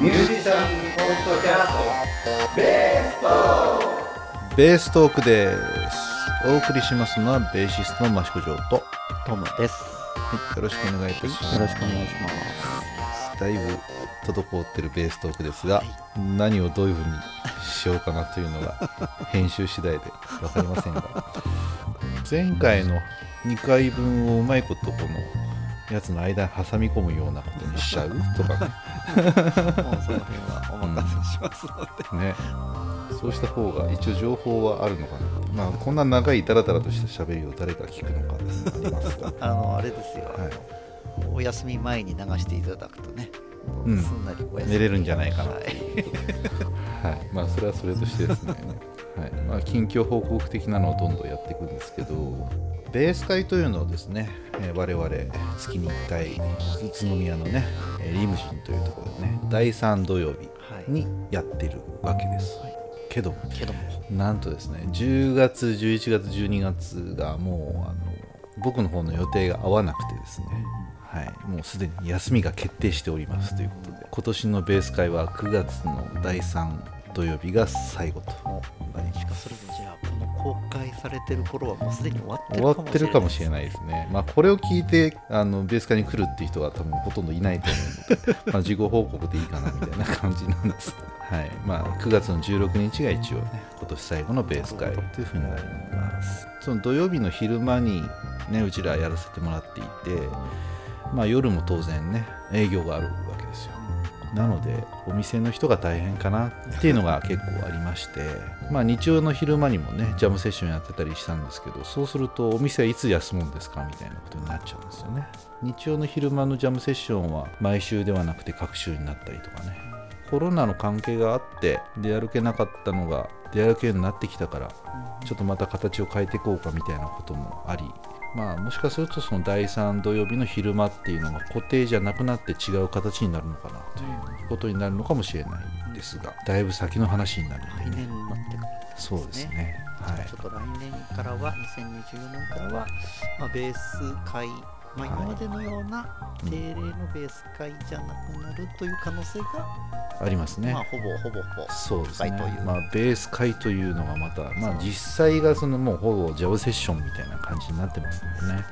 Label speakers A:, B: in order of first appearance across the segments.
A: ミュージシャンポッドキャストベースト
B: ベーストークです。お送りしますのはベーシストの益子城と、は
C: トムです。
B: い、よろしくお願いいたします、
C: よろしくお願いします。
B: だいぶ滞ってるベーストークですが、何をどういうふうにしようかなというのが 編集次第で分かりませんが。前回の2回分をうまいことこのやつの間に挟み込むようなことにしちゃうとかね
C: もうその辺はお任せしますので。
B: ね。そうした方が一応情報はあるのかな。まあこんな長いダラダラとした喋りを誰が聞くのかありますが。
C: あの、あれですよ、
B: はい。
C: お休み前に流していただくとね、
B: うん。
C: すんなりお休み。
B: 寝れるんじゃないかな。
C: はい。
B: はい、まあそれはそれとしてですね、はい。まあ、近況報告的なのをどんどんやっていくんですけどベース会というのをですね、えー我々月に1回宇都宮のねえーリムジンというところでね第3土曜日
C: はい。
B: にやってるわけです、けども
C: けども、
B: なんとですね10月11月12月がもうあの僕の方の予定が合わなくてですねはい、もうすでに休みが決定しておりますということで今年のベース会は9月の第3土曜日が最後となります。
C: しかそれでじゃあ、この公開されてる頃はもうすでに終わってるかもしれない
B: わってるかもしれないですね、まあ、これを聞いてあのベース会に来るっていう人は多分ほとんどいないと思うのでまあ自己報告でいいかなみたいな感じなんです、はい。まあ、9月の16日が一応ね今年最後のベース会というふうになります。その土曜日の昼間にねうちらやらせてもらっていてまあ夜も当然ね営業があるなのでお店の人が大変かなっていうのが結構ありましてまあ日曜の昼間にもねジャムセッションやってたりしたんですけどそうするとお店はいつ休むんですかみたいなことになっちゃうんですよね。日曜の昼間のジャムセッションは毎週ではなくて各週になったりとかね。コロナの関係があって出歩けなかったのが出歩けるようになってきたからちょっとまた形を変えていこうかみたいなこともありまあもしかするとその第3土曜日の昼間っていうのが固定じゃなくなって違う形になるのかなということになるのかもしれないですがだいぶ先の話になる
C: 来
B: んで、ね、
C: 年になってから
B: そうですね。はい。
C: ちょっと来年からは、2024年からは、まあ、ベース会、まあ、今までのような
B: うん。
C: 定例のベース会じゃなくなるという可能性が、
B: ありますね、
C: まあ、ほぼほぼほぼ
B: そうですね。まあ、ベース会というのがまた、まあ実際がそのもうほぼジャブセッションみたいな感じになってますんでね、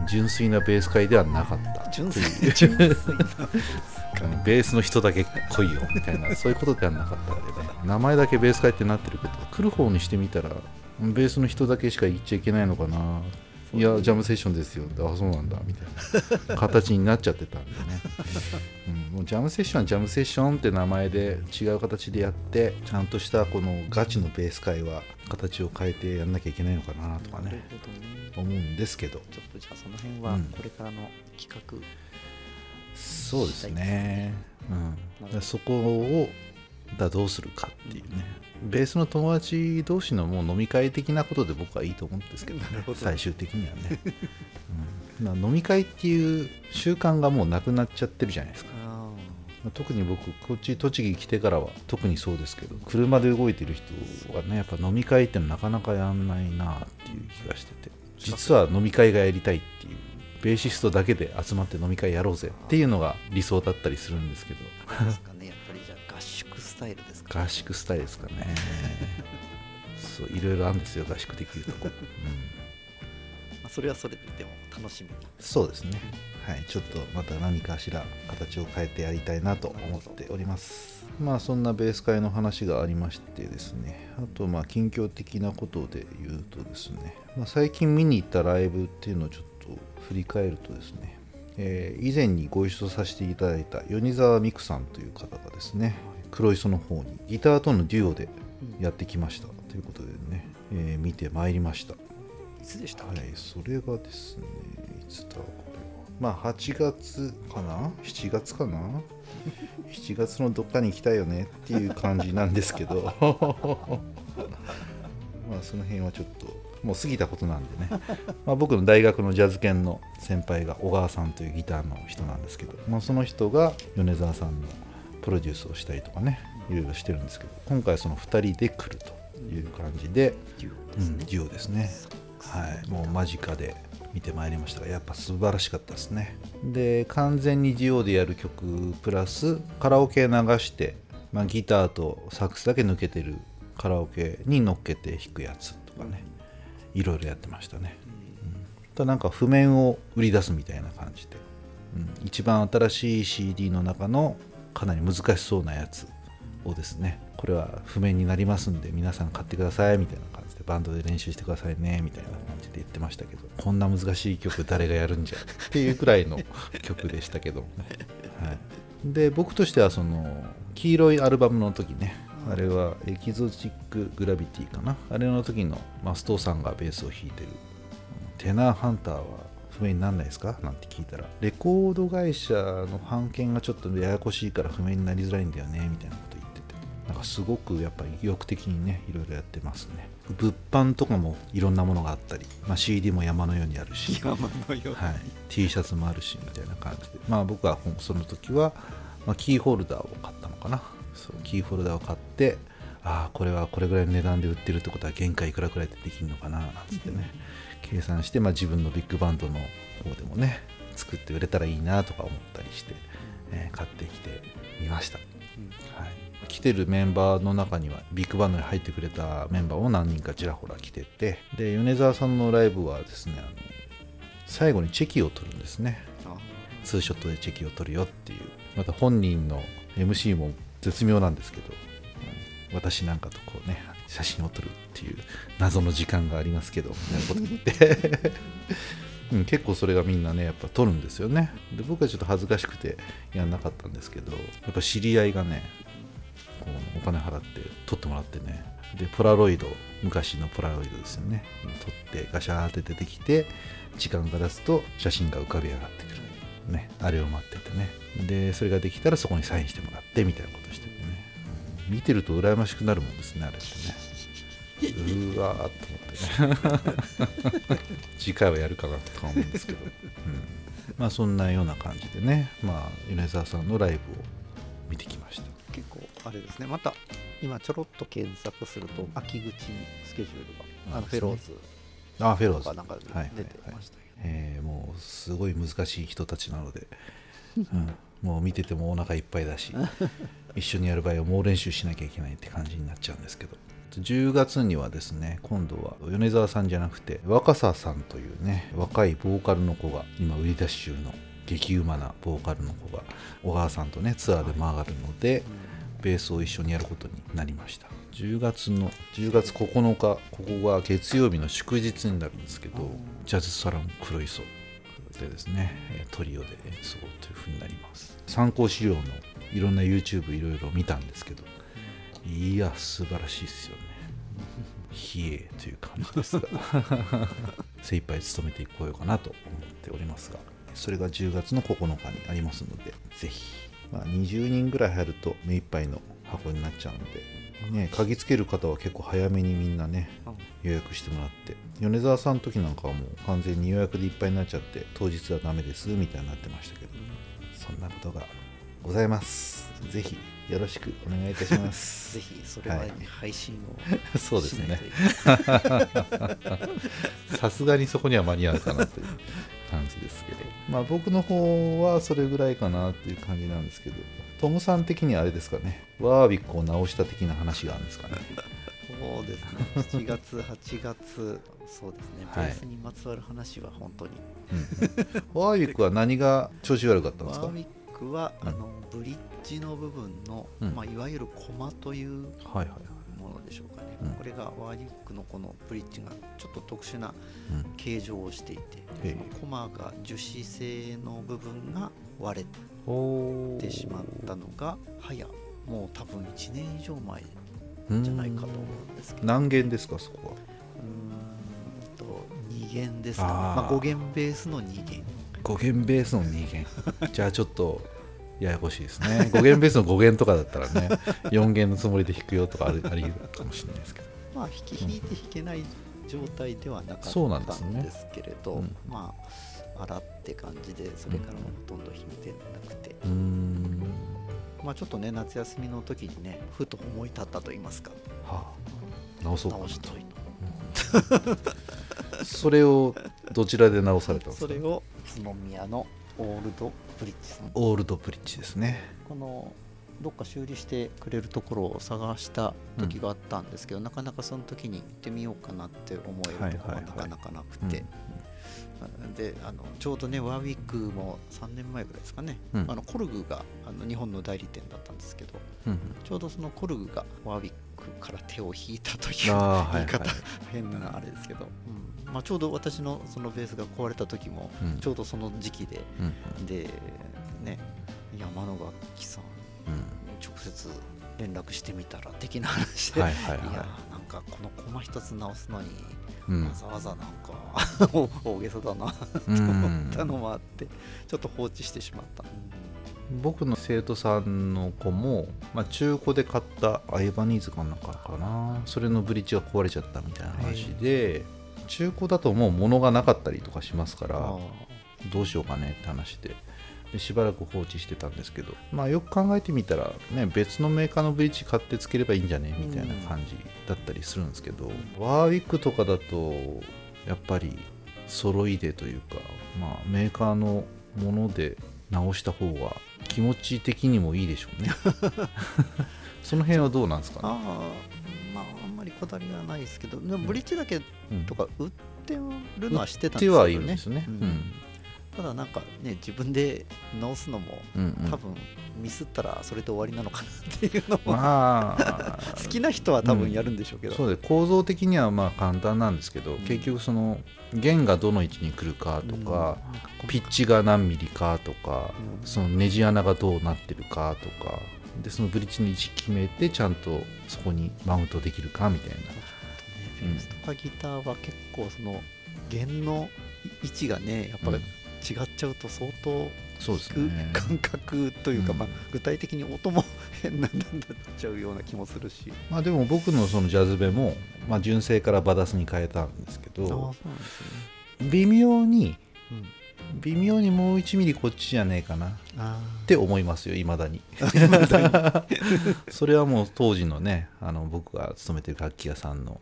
B: うん。純粋なベース会ではなかった
C: 純粋純粋な
B: うん。ベースの人だけ来いよみたいな そういうことではなかったわけで名前だけベース会ってなってるけど来る方にしてみたらベースの人だけしか行っちゃいけないのかないやジャムセッションですよ。あそうなんだ。みたいな。形になっちゃってたんでね、うん、もうジャムセッションはジャムセッションって名前で違う形でやってちゃんとしたこのガチのベース会は形を変えてやんなきゃいけないのかなとかね。
C: ね。
B: 思うんですけど。
C: ちょっとじゃあその辺は
B: うん。
C: これからの企画、
B: そうですね、うん、そこをだどうするかっていうね。ベースの友達同士のもう飲み会的なことで僕はいいと思うんですけど,、ね。
C: ど。
B: 最終的にはね、うん。まあ、飲み会っていう習慣がもうなくなっちゃってるじゃないですか。特に僕こっち栃木来てからは特にそうですけど車で動いてる人はねやっぱ飲み会ってなかなかやんないなっていう気がしてて。実は飲み会がやりたいっていうベーシストだけで集まって飲み会やろうぜっていうのが理想だったりするんですけど
C: タイルですか、
B: 合宿スタイルですかね。そういろいろあるんですよ合宿できるとこ、うん。
C: まあ、それはそれででも楽しみに。
B: そうですね。はい。ちょっとまた何かしら形を変えてやりたいなと思っております。まあそんなベース会の話がありましてですね。あとまあ近況的なことで言うとですね、まあ、最近見に行ったライブっていうのをちょっと振り返るとですね。えー以前にご一緒させていただいた米沢美久さんという方がですね黒磯の方にギターとのデュオでやってきましたということでね、えー見てまいりました
C: いつでした
B: はい、それがですね、いつだ、これは。まあ、8月かな ?7 月かな ?7 月のどっかに行きたいよねっていう感じなんですけど、まあ、その辺はちょっと、もう過ぎたことなんでね、まあ、僕の大学のジャズ研の先輩が小川さんというギターの人なんですけど、まあ、その人が米沢さんのプロデュースをしたりとかね、いろいろしてるんですけど、今回その2人で来るという感じで、
C: デュオ
B: うん、
C: ですね。
B: はい、もう間近で見てまいりましたがやっぱ素晴らしかったですね。で完全にデュオでやる曲プラスカラオケ流して、まあ、ギターとサックスだけ抜けてるカラオケに乗っけて弾くやつとかねいろいろやってましたね、うん。ただなんか譜面を売り出すみたいな感じで、うん、一番新しい CD の中のかなり難しそうなやつをですねこれは譜面になりますんで皆さん買ってくださいみたいな感じでバンドで練習してくださいねみたいな感じで言ってましたけどこんな難しい曲誰がやるんじゃっていうくらいの曲でしたけども。ね、はい、で僕としてはその黄色いアルバムの時ねあれはエキゾチック・グラビティかな。あれの時のマストさんがベースを弾いてるテナーハンターは譜面になんないですか？なんて聞いたら。レコード会社の版権がちょっとややこしいから譜面になりづらいんだよねみたいなこと言ってて。なんかすごくやっぱり意欲的にねいろいろやってますね。物販とかもいろんなものがあったり、まあ、CD も山のようにあるし。
C: 山のよう
B: はい、T シャツもあるしみたいな感じで。まあ僕はその時は、まあ、キーホルダーを買ったのかな。そうキーホルダーを買ってああこれはこれぐらいの値段で売ってるってことは原価いくらくらいでできるのかななんつってね。計算して、まあ、自分のビッグバンドの方でもね作って売れたらいいなとか思ったりして、えー買ってきてみました、はい、来てるメンバーの中にはビッグバンドに入ってくれたメンバーも何人かちらほら来ててで米沢さんのライブはですねあの最後にチェキを取るんですね。
C: あ
B: ツーショットでチェキを取るよっていう。また本人の MC も絶妙なんですけど、うん私なんかとこうね写真を撮るっていう謎の時間がありますけどみたいなこと言って、結構それがみんなねやっぱ撮るんですよね。で僕はちょっと恥ずかしくてやんなかったんですけどやっぱ知り合いがねこうお金払って撮ってもらってね。でポラロイド昔のポラロイドですよね。撮ってガシャーって出てきて時間が経つと写真が浮かび上がってくる、ね、あれを待っててね。でそれができたらそこにサインしてもらってみたいなことして。見てると羨ましくなるもんですねあれってね。うーわーっと思ってね。次回はやるかなとか思うんですけど、うん、まあそんなような感じでね。まあ米沢さんのライブを見てきました。
C: 結構あれですね。また今ちょろっと検索すると秋口にスケジュールがあのフェローズ
B: あフェローズ。
C: とかなんか出てましたけど、
B: えーもうすごい難しい人たちなので、うん、もう見ててもお腹いっぱいだし 一緒にやる場合は猛練習しなきゃいけないって感じになっちゃうんですけど。10月にはですね今度は米沢さんじゃなくて若狭さんというね若いボーカルの子が今売り出し中の激うまなボーカルの子が小川さんとねツアーで回るので、ベースを一緒にやることになりました。10月の10月9日ここが月曜日の祝日になるんですけどジャズサロン黒磯でですねえートリオで演奏というふうになります。参考資料のいろんな YouTube いろいろ見たんですけどいや素晴らしいですよね。冷えという感じです。が 精一杯務めていこうよかなと思っておりますがそれが10月の9日にありますのでぜひ、まあ、20人ぐらい入ると目いっぱいの箱になっちゃうので、ね、鍵つける方は結構早めにみんなね予約してもらって。米沢さんの時なんかはもう完全に予約でいっぱいになっちゃって当日はダメですみたいになってましたけど。そんなことがございます。ぜひよろしくお願いいたします。
C: ぜひそれまでに配信を
B: そうですね。さすがにそこには間に合うかなという感じですけど、まあ、僕の方はそれぐらいかなっていう感じなんですけど。トムさん的にはあれですかね。ワービックを直した的な話があるんですかね。
C: そうですね。7月8月そうですね。ベ
B: はい。
C: ースにまつわる話は本当に、
B: うんうん。ワービックは何が調子悪かったんですか？
C: ワーミックは、
B: うん。
C: あのブリッジの部分の、
B: うん。
C: まあ、いわゆるコマという
B: はいはいはい
C: ものでしょうかね、
B: うん。
C: これがワーリックのこのブリッジがちょっと特殊な
B: うん。
C: 形状をしていて、
B: へえ。
C: そのコマが樹脂製の部分が割
B: お
C: れてしまったのが早もう多分1年以上前
B: うん
C: じゃないかと思うんですけど。
B: 何弦ですかそこは？
C: うーんと2弦ですか、まあ、5弦ベースの2弦。
B: 5弦ベースの2弦。じゃあちょっとややこしいですね。5弦ベースの5弦とかだったらね 4弦のつもりで弾くよとかあるありかもしれないですけど。
C: まあ弾き弾いて弾けない状態ではなかった
B: そうなんです
C: けれど、
B: うん
C: まあ洗って感じでそれからもほとんど弾いてなくて、
B: うーん。
C: まあちょっとね夏休みの時にねふと思い立ったと言いますか。
B: はあ。直そうかな
C: 直したいと
B: それをどちらで直されたんですか？
C: それを宇都宮のオールドブリッジさん。
B: オールドブリッジですね。
C: このどっか修理してくれるところを探した時があったんですけど、なかなかその時に行ってみようかなって思えるところ
B: は
C: なかなかなくて、であのちょうどねワーウィックも3年前ぐらいですかね、
B: うん。
C: あのコルグがあの日本の代理店だったんですけど
B: うん
C: ちょうどそのコルグがワーウィックから手を引いたという言い方、
B: はい。
C: 変なあれですけど、うんまあ、ちょうど私のそのベースが壊れた時も
B: うん。
C: ちょうどその時期で、
B: うん
C: でね山野楽器さん
B: うん。
C: 直接連絡してみたら的な話で、
B: はい
C: やなんかこのコマ一つ直すのに
B: うん。
C: わざわざなんか 大げさだなと思ったのもあってちょっと放置してしまった、
B: 僕の生徒さんの子も、まあ、中古で買ったアイバニーズかなんかかな。それのブリッジが壊れちゃったみたいな話で、中古だともう物がなかったりとかしますから
C: あ
B: どうしようかねって話で。でしばらく放置してたんですけど、まあ、よく考えてみたら、ね、別のメーカーのブリッジ買ってつければいいんじゃねみたいな感じだったりするんですけど、ワーウィックとかだとやっぱり揃いでというか、まあ、メーカーのもので直した方が気持ち的にもいいでしょうね。その辺はどうなんですかね？
C: あまああんまりこだわりがないですけどでもブリッジだけ
B: うん。
C: とか売ってるのは知ってたん
B: 手
C: ですよね。
B: はいるんですね、
C: う
B: うん。ん
C: ただなんかね自分で直すのも
B: うんうん。
C: 多分ミスったらそれで終わりなのかなっていうのも、
B: まあ。
C: 好きな人は多分やるんでしょうけど、
B: そうで構造的にはまあ簡単なんですけど、
C: ん。
B: 結局その弦がどの位置に来るかとか、
C: うん。
B: ピッチが何ミリかとか、
C: うん。
B: そのネジ穴がどうなってるかとかでそのブリッジの位置決めてちゃんとそこにマウントできるかみたいな。
C: ベースとかギターは結構その弦の位置がねやっぱり違っちゃうと相当
B: そうです
C: 感覚というか、
B: うん。
C: まあ、具体的に音も変なになっちゃうような気もするし。
B: まあでも僕のそのジャズベも、まあ、純正からバダスに変えたんですけど微妙に
C: うん、
B: 微妙にもう1ミリこっちじゃねえかな。っ
C: あ
B: て思いますよいまだに。それはもう当時のねあの僕が勤めてる楽器屋さんの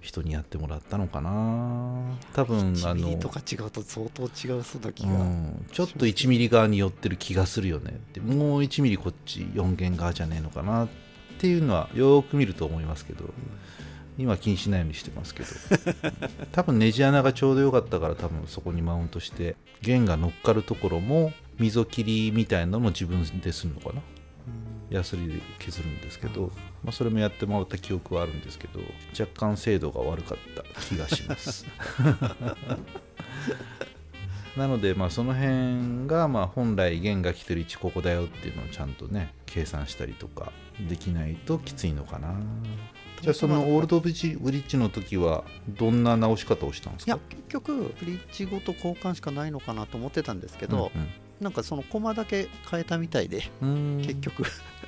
B: 人にやってもらったのかな。多分あ
C: 1ミリ
B: の
C: とか違うと相当違うそうな気
B: う
C: が、
B: ん、ちょっと1ミリ側に寄ってる気がするよね。ってもう1ミリこっち4弦側じゃねえのかな。っていうのはよーく見ると思いますけど今気にしないようにしてますけど。多分ネジ穴がちょうどよかったから多分そこにマウントして弦が乗っかるところも溝切りみたいなのも自分でするのかな。ヤスリで削るんですけど、まあ、それもやってもらった記憶はあるんですけど若干精度が悪かった気がします。なのでまあその辺がまあ本来弦が来てる位置ここだよっていうのをちゃんとね計算したりとかできないときついのかなじゃあそのオールドブリッジブリッジの時はどんな直し方をしたんですか？
C: いや結局ブリッジごと交換しかないのかなと思ってたんですけど、
B: うん
C: なんかそのコマだけ変えたみたいで、
B: うん。
C: 結局。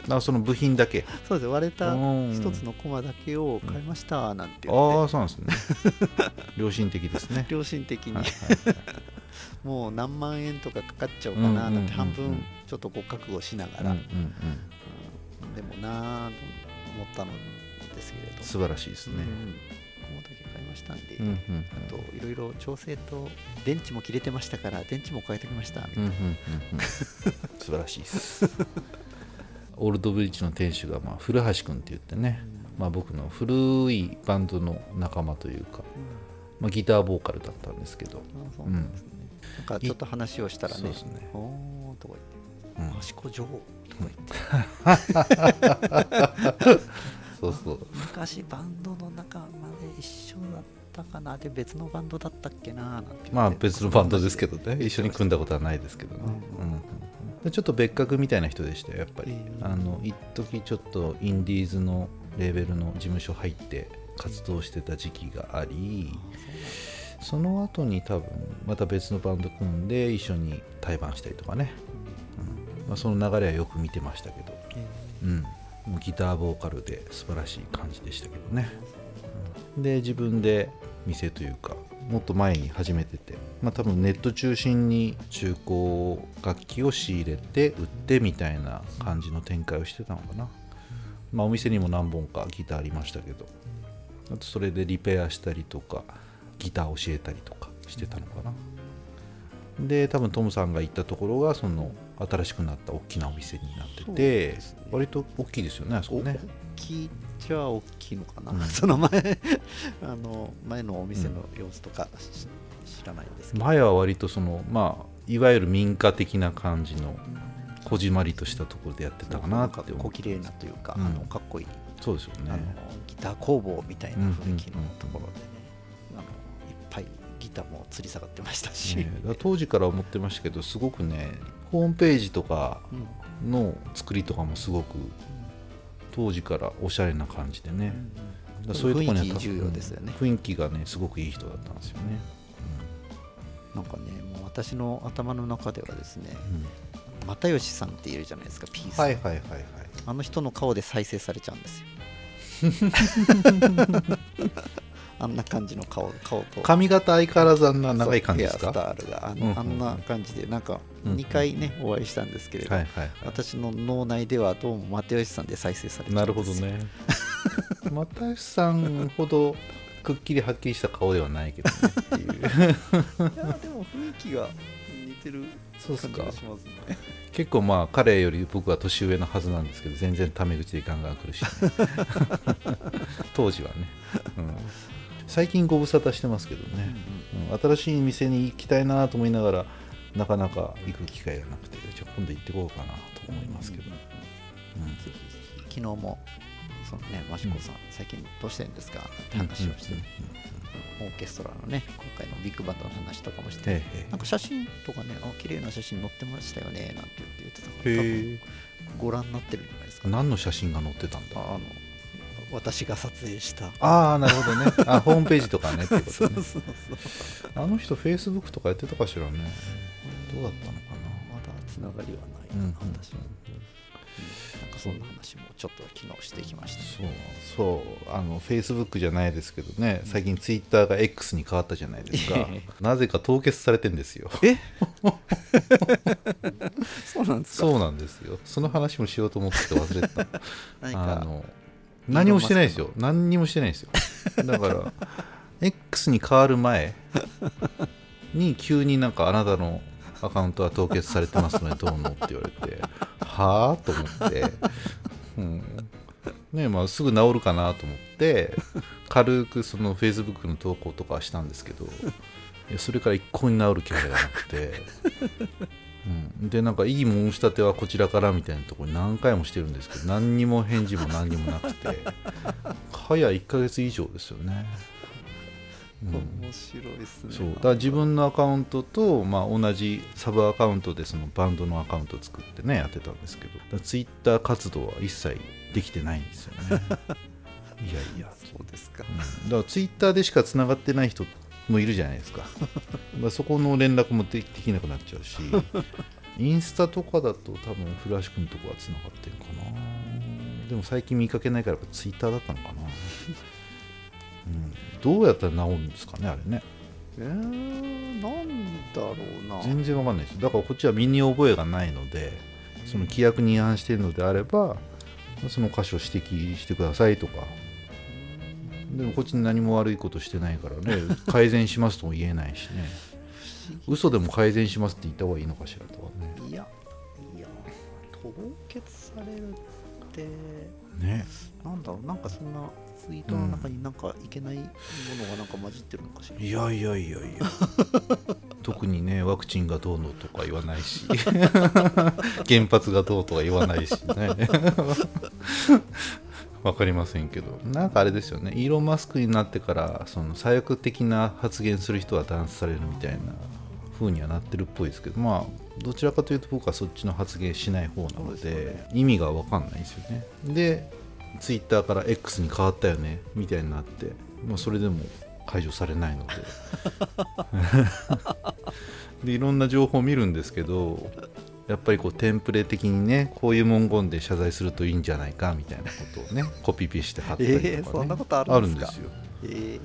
B: あその部品だけ？
C: そうです。割れた
B: うん。
C: 一つのコマだけを変えましたなんて言
B: ああ
C: って、
B: そうなんですね。良心的ですね。
C: 良心的に、
B: はいはいはい。
C: もう何万円とかかかっちゃうかななんて半
B: うんうんうんうん。
C: 分ちょっとこう覚悟しながら、
B: うんうんうん。
C: うん。でもなあと思ったのですけれど
B: 素晴らしいですね。
C: うん、コマだけ変えましたんで、
B: うんうん
C: あといろいろ調整と電池も切れてましたから電池も変えてきましたみたいな、
B: 素晴らしいです。オールドブリッジの店主が、まあ、古橋君って言ってね、まあ、僕の古いバンドの仲間というか、まあ、ギターボーカルだったんですけど、
C: あそうなんですね、なんかちょっと話をしたらね
B: そうですね。
C: おーとか言って。
B: うん。
C: 益子城とか言って
B: そうそう。
C: 昔バンドの仲間で一緒だったかな。で別のバンドだったっけな
B: まあ別のバンドですけどね。一緒に組んだことはないですけどね、
C: うん。
B: ちょっと別格みたいな人でしたよやっぱり、
C: えー
B: あの一時ちょっとインディーズのレーベルの事務所入って活動してた時期があり、その後に多分また別のバンド組んで一緒に対バンしたりとかね、うん。まあ、その流れはよく見てましたけど、うん、ギターボーカルで素晴らしい感じでしたけどね、うん。で自分で店というかもっと前に始めてて、まあ、多分ネット中心に中古楽器を仕入れて売ってみたいな感じの展開をしてたのかな、まあ、お店にも何本かギターありましたけどあとそれでリペアしたりとかギター教えたりとかしてたのかな。で多分トムさんが行ったところがその新しくなった大きなお店になってて、
C: ね。
B: 割と大きいですよねあそこね。
C: 大きいじゃあ大きいのかな、
B: うん。
C: その前 あの前のお店の様子とかし知らないんですけど、
B: 前は割とそのまあいわゆる民家的な感じのこじまりとしたところでやってたかなって思う
C: 小綺麗なというか、
B: うん。
C: あのかっこいい、
B: そうですよね。
C: あのギター工房みたいな雰囲気のところでね、あのいっぱいギターも吊り下がってましたし、
B: ね当時から思ってましたけどすごくねホームページとか
C: うん。
B: の作りとかもすごく当時からおしゃれな感じでね、だからそういうところに
C: 重要ですよね。
B: うん雰囲気がねすごくいい人だったんですよね、
C: なんかねもう私の頭の中ではですね
B: うん。
C: 又吉さんっているじゃないですかピース、
B: はいはいはいはい。
C: あの人の顔で再生されちゃうんですよ あんな感じの顔顔と。
B: 髪型相変わらずあんな長い感じです
C: そうヘ
B: か
C: アスタイルが。あん,、あんな感じでなんか
B: うんうん。
C: 2回ね、お会いしたんですけれど、
B: はいはい。
C: 私の脳内ではどうも又吉さんで再生されちゃ
B: なるほどね。又吉さんほどくっきりはっきりした顔ではないけどねっていう。
C: いやでも雰囲気が似てる
B: そうっすか。
C: 感じがしますね。
B: 結構まあ彼より僕は年上のはずなんですけど全然タメ口でガンガン来るし、ね、当時はね、うん、最近ご無沙汰してますけどね、うん新しい店に行きたいなと思いながらなかなか行く機会がなくてじゃあ今度行ってこようかなと思いますけど、うん。
C: ぜひぜひ。昨日もそのね益子さん、最近どうしてるんですか？って話をして、
B: うん
C: オーケストラのね今回のビッグバンドの話とかもして、
B: ええ。
C: なんか写真とかねあ綺麗な写真載ってましたよねなんて言ってたから多
B: へ
C: 分
B: え
C: ご覧になってるんじゃないですか、
B: 何の写真が載ってたんだ？
C: あの私が撮影した。
B: ああなるほどね。あホームページとかね。ってことね。
C: そうそうそう
B: あの人フェイスブックとかやってたかしらね。どうだったのか
C: まだつながりはない
B: な、
C: な、私は、うん。なんかそんな話もちょっと昨日してきました
B: そう。そう。あのフェイスブックじゃないですけどね。最近ツイッターが X に変わったじゃないですか。
C: え
B: なぜか凍結されてんですよ。
C: え そうなんですか？
B: そうなんですよ。その話もしようと思ってて忘れてた。
C: 何か
B: あの何もしてないですよ。何にもしてないですよ。だから X に変わる前に急になんかあなたのアカウントは凍結されてますのでどうのって言われてはあと思って、うん。ねまあ、すぐ治るかなと思って軽くその Facebook の投稿とかはしたんですけどそれから一向に治る気配がなくて、うん、でなんかいい申し立てはこちらからみたいなところに何回もしてるんですけど何にも返事も何にもなくて 早1ヶ月以上ですよね、うん。
C: 面白いですね。
B: そう。だから自分のアカウントと、まあ、同じサブアカウントでそのバンドのアカウントを作ってねやってたんですけどツイッター活動は一切できてないんですよね。いやいや、
C: そうですか。
B: うん。だからツイッターでしかつながってない人もいるじゃないですか。まあそこの連絡もでできなくなっちゃうしインスタとかだと多分フラッシュ君とこはつながってるかな。でも最近見かけないからツイッターだったのかな、うん、どうやったら治るんですかねあれね。
C: えー、なんだろうな。
B: 全然わかんないです。だからこっちは身に覚えがないのでその規約に違反しているのであればその箇所を指摘してくださいとかでもこっちに何も悪いことしてないからね 改善しますとも言えないしね。嘘でも改善しますって言った方がいいのかしらとかね。
C: いやいや凍結されるって
B: ね。
C: なんだろうなんかそんなツイートの中になんかいけないものがなんか混じってるのかしら、
B: いやいやいやいや。特にねワクチンがどうのとか言わないし。原発がどうとか言わないしねわかりませんけど。なんかあれですよね。イーロン・マスクになってからその左翼的な発言する人は弾圧されるみたいな風にはなってるっぽいですけどまあどちらかというと僕はそっちの発言しない方なので意味がわかんないですよね。でツイッターから X に変わったよねみたいになって、まあ、それでも解除されないので。でいろんな情報を見るんですけどやっぱりこうテンプレ的にねこういう文言で謝罪するといいんじゃないかみたいなことをね コピペして貼ったりとか、ね
C: えーそんなことあるんですか？
B: よ。
C: えー。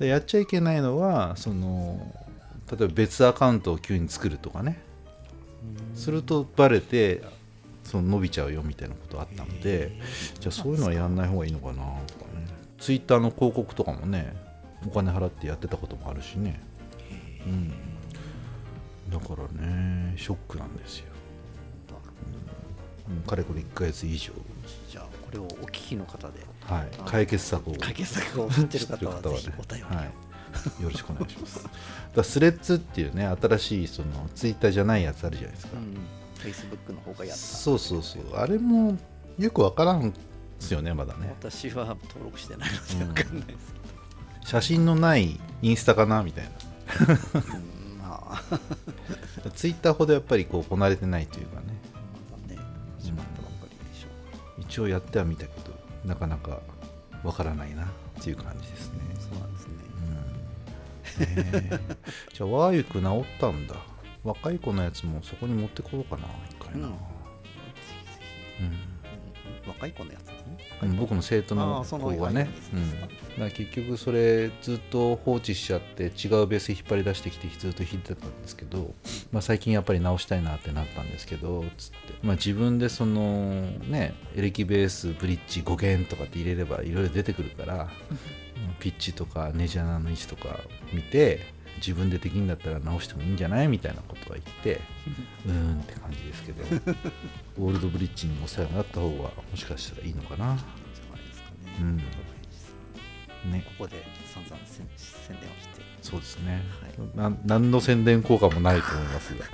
B: でやっちゃいけないのはその例えば別アカウントを急に作るとかね。するとバレてその伸びちゃうよみたいなことあったのでじゃあそういうのはやんない方がいいのかなとかね。ツイッターの広告とかもねお金払ってやってたこともあるしね、うん、だからねショックなんですよ、うん、かれこれ1ヶ月以上、
C: じゃあこれをお聞きの方で。
B: はい。
C: あ、
B: 解決策を。
C: 解決策を知ってる方は
B: 知ってる
C: ぜひお便りを、
B: はい、よろしくお願いします。だスレッズっていうね新しいそのツイッターじゃないやつあるじゃないですか、
C: うん、Facebook の方がやった。
B: そうそうそう。あれもよくわからんですよねまだね。
C: 私は登録してないので分かんないです
B: 写真のないインスタかなみたいな。
C: うん、まあ
B: ツイッターほどやっぱりこうこなれてないというかね。
C: まだね始まったばっかりでしょう
B: 一応やってはみたけどなかなかわからないなっていう感じですね。
C: そうなんですね。
B: うん。じゃあワーユク治ったんだ。若い子のやつもそこに持ってこようかな一回な、
C: うん。
B: うん
C: うん若い子のやつね。
B: うん僕の生徒
C: あ
B: の子がね、うん、結局それずっと放置しちゃって違うベース引っ張り出してきてずっと弾いてたんですけど、まあ、最近やっぱり直したいなってなったんですけどつって、まあ、自分でそのねエレキベースブリッジ5弦とかって入れればいろいろ出てくるから ピッチとかネジ穴の位置とか見て自分でできんだったら直してもいいんじゃないみたいなことは言って うーんって感じですけどオールドブリッジにお世話になった方がもしかしたらいいのかな。
C: じゃないですかね、
B: うん。ね。
C: ここで散々宣宣伝をして。
B: そうですね、
C: は
B: な何の宣伝効果もないと思いますが。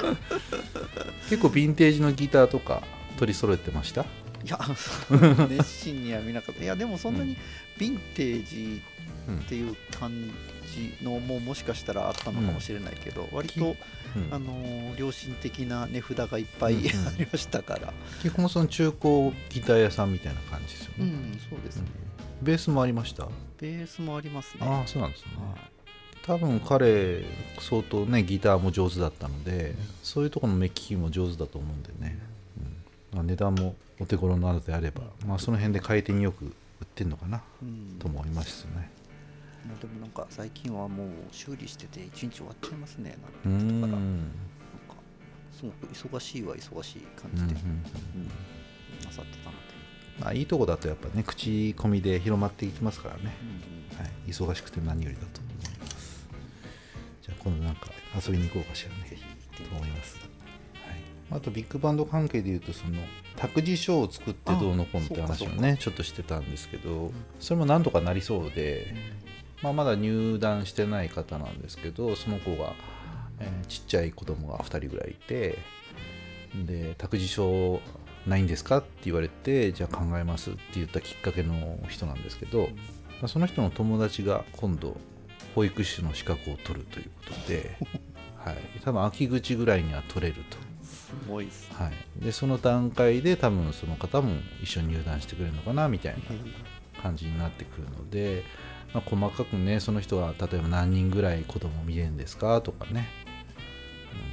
B: 結構ヴィンテージのギターとか取り揃えてました？
C: いや熱心には見なかった。いやでもそんなにヴィンテージ
B: うん
C: っていう感じのももしかしたらあったのかもしれないけど、割と、
B: うん。
C: あのー良心的な値札がいっぱい、ありましたから。
B: 基本その中古ギター屋さんみたいな感じですよね、
C: うんそうですね、
B: ベースもありました？
C: ベースもありますね。
B: ああそうなんですね。
C: はい。
B: 多分彼相当ねギターも上手だったのでそういうところの目利きも上手だと思うんでね、うん。まあ、値段もお手頃なのであれば、まあ、その辺で回転によく売ってんのかな
C: うん。
B: と思いますね
C: まあでもなんか最近はもう修理してて一日終わっちゃいますねなんてだから。なん。
B: ん
C: かすごく忙しいは忙しい感
B: うんうん
C: じで、うん。なさってたので、
B: まあ、いいとこだとやっぱね口コミで広まっていきますからね、
C: うん
B: はい、忙しくて何よりだと思います。じゃあ今度なんか遊びに行こうかしらね。と思います、はい、あとビッグバンド関係でいうとその託児所を作ってどうのこうのって話をねちょっとしてたんですけどそれもなんとかなりそうで、まあ、まだ入団してない方なんですけどその子が、えーちっちゃい子供が2人ぐらいいてで託児所ないんですかって言われてじゃあ考えますって言ったきっかけの人なんですけど、まあその人の友達が今度保育士の資格を取るということで、はい、多分秋口ぐらいには取れると。
C: すごいっす
B: はい、でその段階で多分その方も一緒に入団してくれるのかなみたいな感じになってくるので、まあ、細かくねその人は例えば何人ぐらい子供見れるんですかとかね、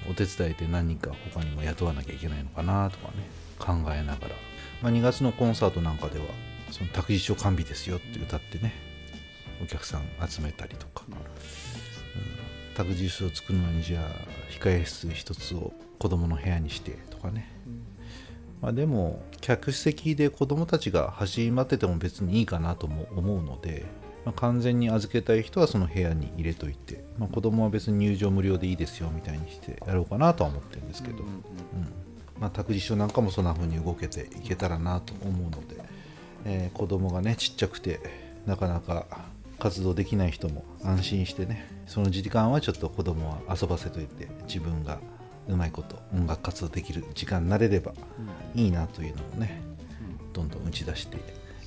B: うんお手伝いで何人か他にも雇わなきゃいけないのかなとかね。考えながら、まあ、2月のコンサートなんかではその託児所完備ですよって歌ってねお客さん集めたりとか。うん託児所を作るのにじゃあ控え室一つを子供の部屋にしてとかね。まあ、でも客席で子供たちが走り回ってても別にいいかなとも思うので、まあ、完全に預けたい人はその部屋に入れといて、まあ、子供は別に入場無料でいいですよみたいにしてやろうかなとは思ってるんですけど、
C: うんうん
B: うん。まあ、託児所なんかもそんな風に動けていけたらなと思うので、えー子供がねちっちゃくてなかなか活動できない人も安心してねその時間はちょっと子供は遊ばせといて自分がうまいこと音楽活動できる時間になれれば
C: うん。
B: いいなというのをねどんどん打ち出して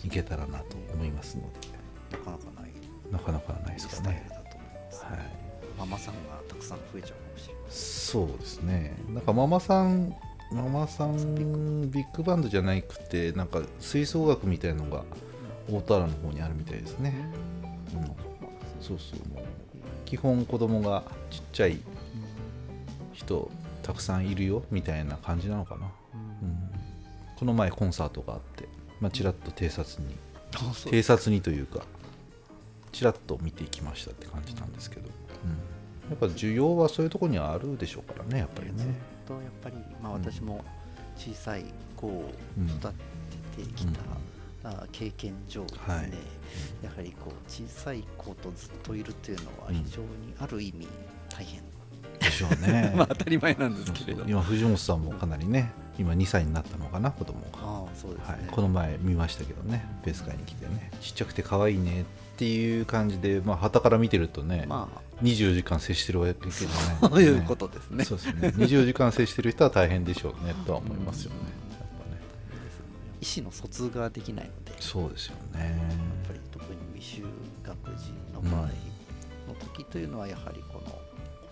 B: いけたらなと思いますので
C: なかなかない。
B: なかなかないですかね。
C: ルだと思います、
B: はい。
C: ママさんがたくさん増えちゃうかもしれない。
B: そうですね。なんかママさんママさんビッグバンドじゃなくてなんか吹奏楽みたいのが大田原の方にあるみたいですね、うん、そうそうもう基本子供がちっちゃい人たくさんいるよみたいな感じなのかな、うん、この前コンサートがあって、まあ、ちらっと偵察に。偵察にというかちらっと見ていきましたって感じなんですけど、うん、やっぱ需要はそういうところにはあるでしょうからねやっぱり
C: ずっ
B: ね
C: とやっぱり、まあ、私も小さい子を
B: うん
C: 育ててきたあ経験上ですね、
B: はい。
C: やはりこう小さい子とずっといるっていうのは
B: うん
C: 非常にある意味大変、
B: でしょうね。
C: まあ当たり前なんですけれど。
B: 今藤本さんもかなりね今2歳になったのかな子供が、
C: ああそうですね、
B: はい、この前見ましたけどねベース会に来てね。ちっちゃくて可愛いねっていう感じでまあ旗から見てるとね、
C: まあ。
B: 24時間接してるわけじゃない、
C: そういうことですね。
B: そうですね。24時間接してる人は大変でしょうねとは思いますよね。やっぱね。
C: 意思の疎通ができないので。やっ
B: そうですよね。
C: ぱり特に未就学児の場合の時というのはやはりこの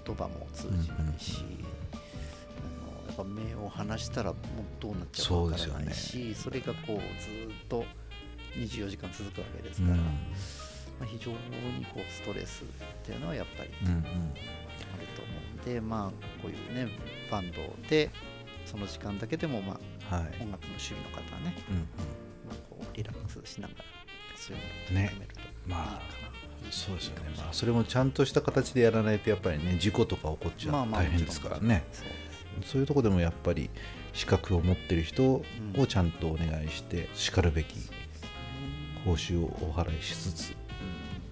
C: 言葉も通じないし、あのやっぱ目を離したらもうどうなっちゃうかわからないしそ,、れがこうずっと24時間続くわけですから、
B: うん。
C: まあ、非常にこうストレスっていうのはやっぱり
B: うんうん。
C: あると思うんで、まあこういうねバンドでその時間だけでもまあ
B: はい。
C: 音楽の趣味の方はね、
B: うんうん。
C: まあ、こうリラックスしながらそういうのを
B: ね。
C: 含めるといいかな、
B: まあそうですよね。まあそれもちゃんとした形でやらないとやっぱりね事故とか起こっちゃ
C: まあまあ
B: 大変ですからね。
C: そう。です
B: そういうとこでもやっぱり資格を持ってる人を
C: うん。
B: ちゃんとお願いしてしかるべき報酬をお払いしつつ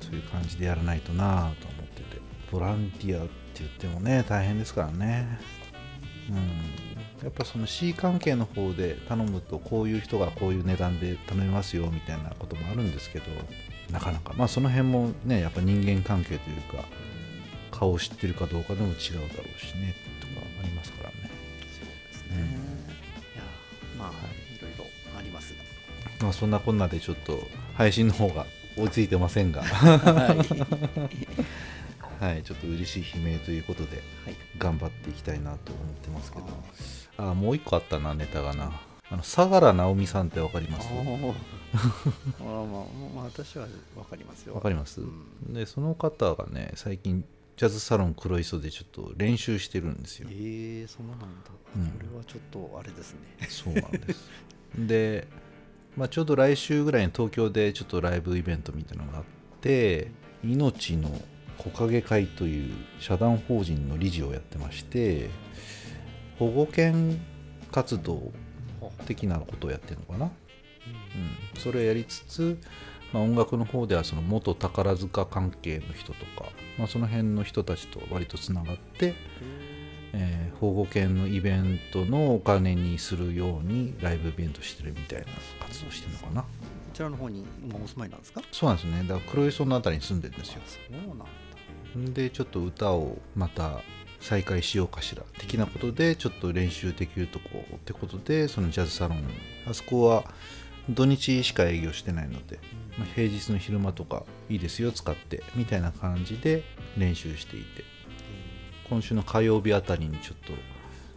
B: そういう感じでやらないとなぁと思ってて。ボランティアって言ってもね大変ですからね。うん。やっぱその C 関係の方で頼むとこういう人がこういう値段で頼めますよみたいなこともあるんですけどなかなか。まあその辺もねやっぱ人間関係というか顔を知ってるかどうかでも違うだろうしねりますからね。
C: そうですね、いやまあ、い、ろいろあります
B: まあそんなこんなでちょっと配信の方が追いついてませんが。
C: がはい、はい、
B: はいちょっと嬉しい悲鳴ということで頑張っていきたいなと思ってますけど。あもう一個あったなネタがな。あの相良直美さんってわかります？
C: あまあ、まあ、私はわかりますよ。
B: わかります、
C: うん。
B: でその方がね最近ジャズサロン黒磯でちょっと練習してるんですよ。
C: ええそうなんだ、
B: うん。
C: これはちょっとあれですね。
B: そうなんです。で、まあ、ちょうど来週ぐらいに東京でちょっとライブイベントみたいなのがあって命の木陰会という社団法人の理事をやってまして保護犬活動的なことをやってるのかな、うん、それをやりつつ、まあ、音楽の方ではその元宝塚関係の人とか、まあ、その辺の人たちと割とつながって、えー保護犬のイベントのお金にするようにライブイベントしてるみたいな活動してるのかな。
C: こちらの方に今お住まいなんですか？
B: そうなんですね。だから黒磯のあたりに住んでるんですよ。
C: あそうなんだ。
B: でちょっと歌をまた再開しようかしら的なことでちょっと練習できるとこってことでそのジャズサロンあそこは土日しか営業してないので、まあ平日の昼間とかいいですよ使ってみたいな感じで練習していて。今週の火曜日あたりにちょっと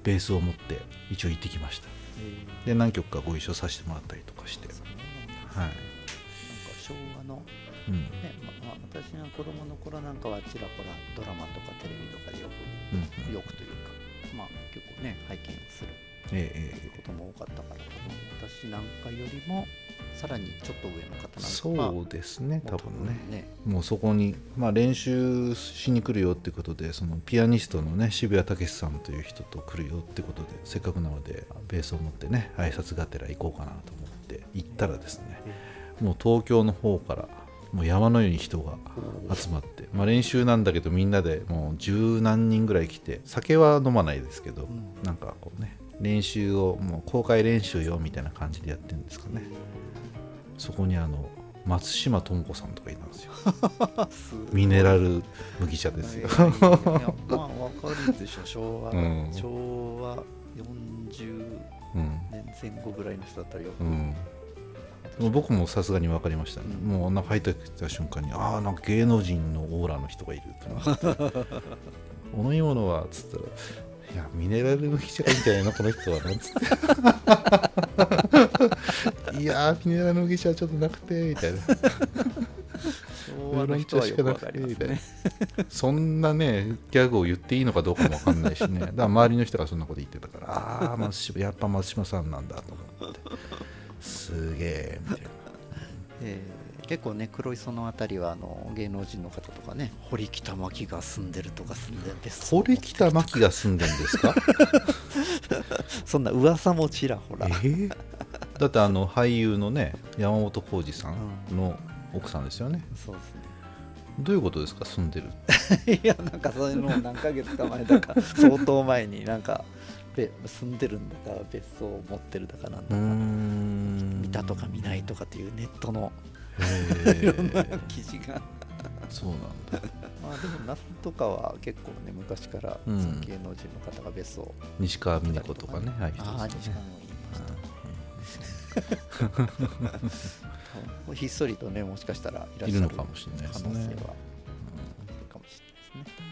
B: ベースを持って一応行ってきました。
C: え
B: で何曲かご一緒させてもらったりとかして。はい、
C: なんか昭和の
B: うん。
C: ねまあ、私が子供の頃なんかはちらほらドラマとかテレビとかでよ
B: うん
C: く、よくというかまあ結構ね拝見する
B: ええええ。
C: ことも多かったから多分私なんかよりもさらにちょっと上の方なんか
B: そうですね多分ね。
C: ね。
B: もうそこに、まあ、練習しに来るよってことでそのピアニストのね渋谷武さんという人と来るよってことでせっかくなのでベースを持ってね挨拶がてら行こうかなと思って行ったらですねもう東京の方からもう山のように人が集まって、まあ、練習なんだけどみんなでもう十何人ぐらい来て酒は飲まないですけど、
C: ん。
B: なんかこうね練習をもう公開練習よみたいな感じでやってるんですかね。そこにあの松島智子さんとかいたんですよ。ミネラル麦茶ですよ。
C: まあわかるでしょ昭和、
B: うん。
C: 昭和40
B: うん。
C: 年前後ぐらいの人だったらよ。く、
B: うん。もう僕もさすがに分かりましたね、
C: うん。
B: もうなんか入ってきた瞬間にああなんか芸能人のオーラの人がいると思って。お飲み物はっつったらいやミネラル麦茶がいいんじゃないのこの人はなんつって。いやーミネラル麦茶はちょっとなくてみたいな。
C: 昭和の人はよくわかりますね。
B: そんなねギャグを言っていいのかどうかも分かんないしね。だから周りの人がそんなこと言ってたからああやっぱ松島さんなんだと思って。すげえみたいな。
C: えー結構ね黒磯の辺りはあの芸能人の方とかね堀北真希が住んでるとか住んでる別荘
B: 堀北真希が住んでんですか？
C: そんな噂もちらほら。
B: えー？だってあの俳優のね山本浩二さんの奥さんですよね、
C: そうですね。
B: どういうことですか？住んでる。
C: いやなんかそういうのを何ヶ月か前だか 相当前になんかべ住んでるんだか別荘を持ってるだかなんだか、
B: ん。
C: 見たとか見ないとかっていうネットの
B: へ
C: いろんな
B: え
C: 記事が。
B: そうなんだ。
C: まあでも那須とかは結構ね昔から芸能人の方が別荘
B: 西川峰子とかねああ
C: 西川も言いましたひっそりとねもしかしたらいらっしゃる
B: かもしれないですね。
C: 可能性はあるかもしれないですね。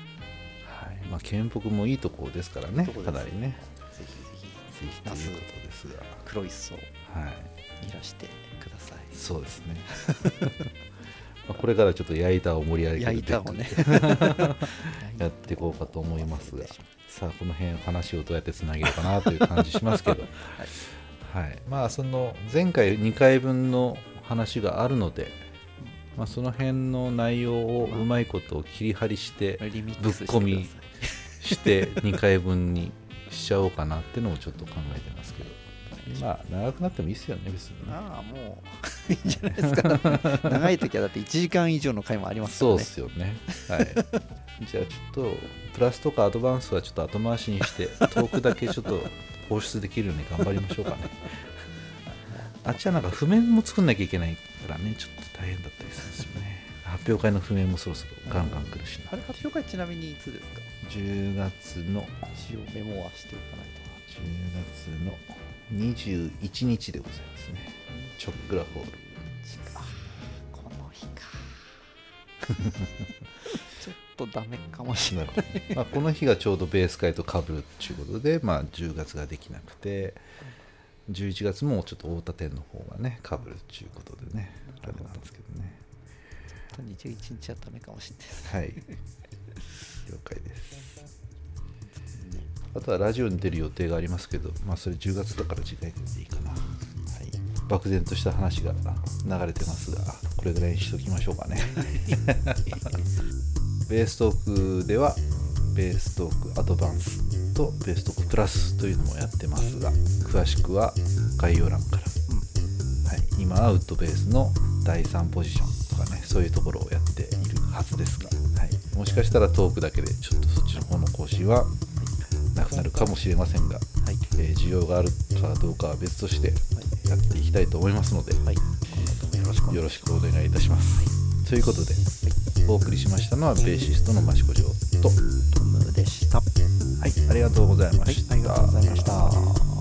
B: はい。まあ県北もいいところですからねかなりね。
C: ぜひぜひ。
B: ぜひということですが。
C: 黒い層
B: はい。
C: いらしてください。
B: そうですね。まあこれからちょっと矢板を盛り上げる
C: 焼いたをね。
B: やっていこうかと思いますがさあこの辺話をどうやってつなげようかなという感じしますけど。はい、まあその前回2回分の話があるので、まあ、その辺の内容をうまいことを切り張りしてぶっ込みして2回分にしちゃおうかなっていうのをちょっと考えてますけどまあ長くなってもいいですよね別にね。
C: ああもう。いいんじゃないですか。長い時はだって1時間以上の回もありますからね。
B: そうですよね。はい。じゃあちょっとプラスとかアドバンスはちょっと後回しにしてトークだけちょっと放出できるように頑張りましょうかね。あっちはなんか譜面も作んなきゃいけないからね。ちょっと大変だったりするんですよね。発表会の譜面もそろそろガンガン来るし。な
C: あれ発表会ちなみにいつですか
B: ？10月の。
C: 一応メモはしておかない
B: 10
C: と
B: 月の21日でございますね。チョックラホール。
C: あこの日か。ちょっとダメかもしれない。
B: まあ、この日がちょうどベース会とかぶるっていうことで、まあ、10月ができなくて11月もちょっと太田店の方がねかぶるっていうことでねあれなんですけどね。
C: 21日はダメかもしれないです。
B: はい。了解ですあとはラジオに出る予定がありますけど、まあ、それ10月だから次回でいいかな、はい、漠然とした話が流れてますがこれぐらいにしときましょうかね。ベーストークではベーストークアドバンスとベーストークプラスというのもやってますが詳しくは概要欄から、はい、今はウッドベースの第3ポジションとかねそういうところをやっているはずですが、はい、もしかしたらトークだけでちょっとそっちの方の更新はなくなるかもしれませんが、
C: はい。
B: えー需要があるかどうかは別としてやっていきたいと思いますので、
C: はい。よろしくお願い
B: いいたします。ということで、お送りしましたのはベーシストの益子城と、
C: トムでした。
B: はい、ありがとうございま
C: はい
B: した。
C: ありがとうございました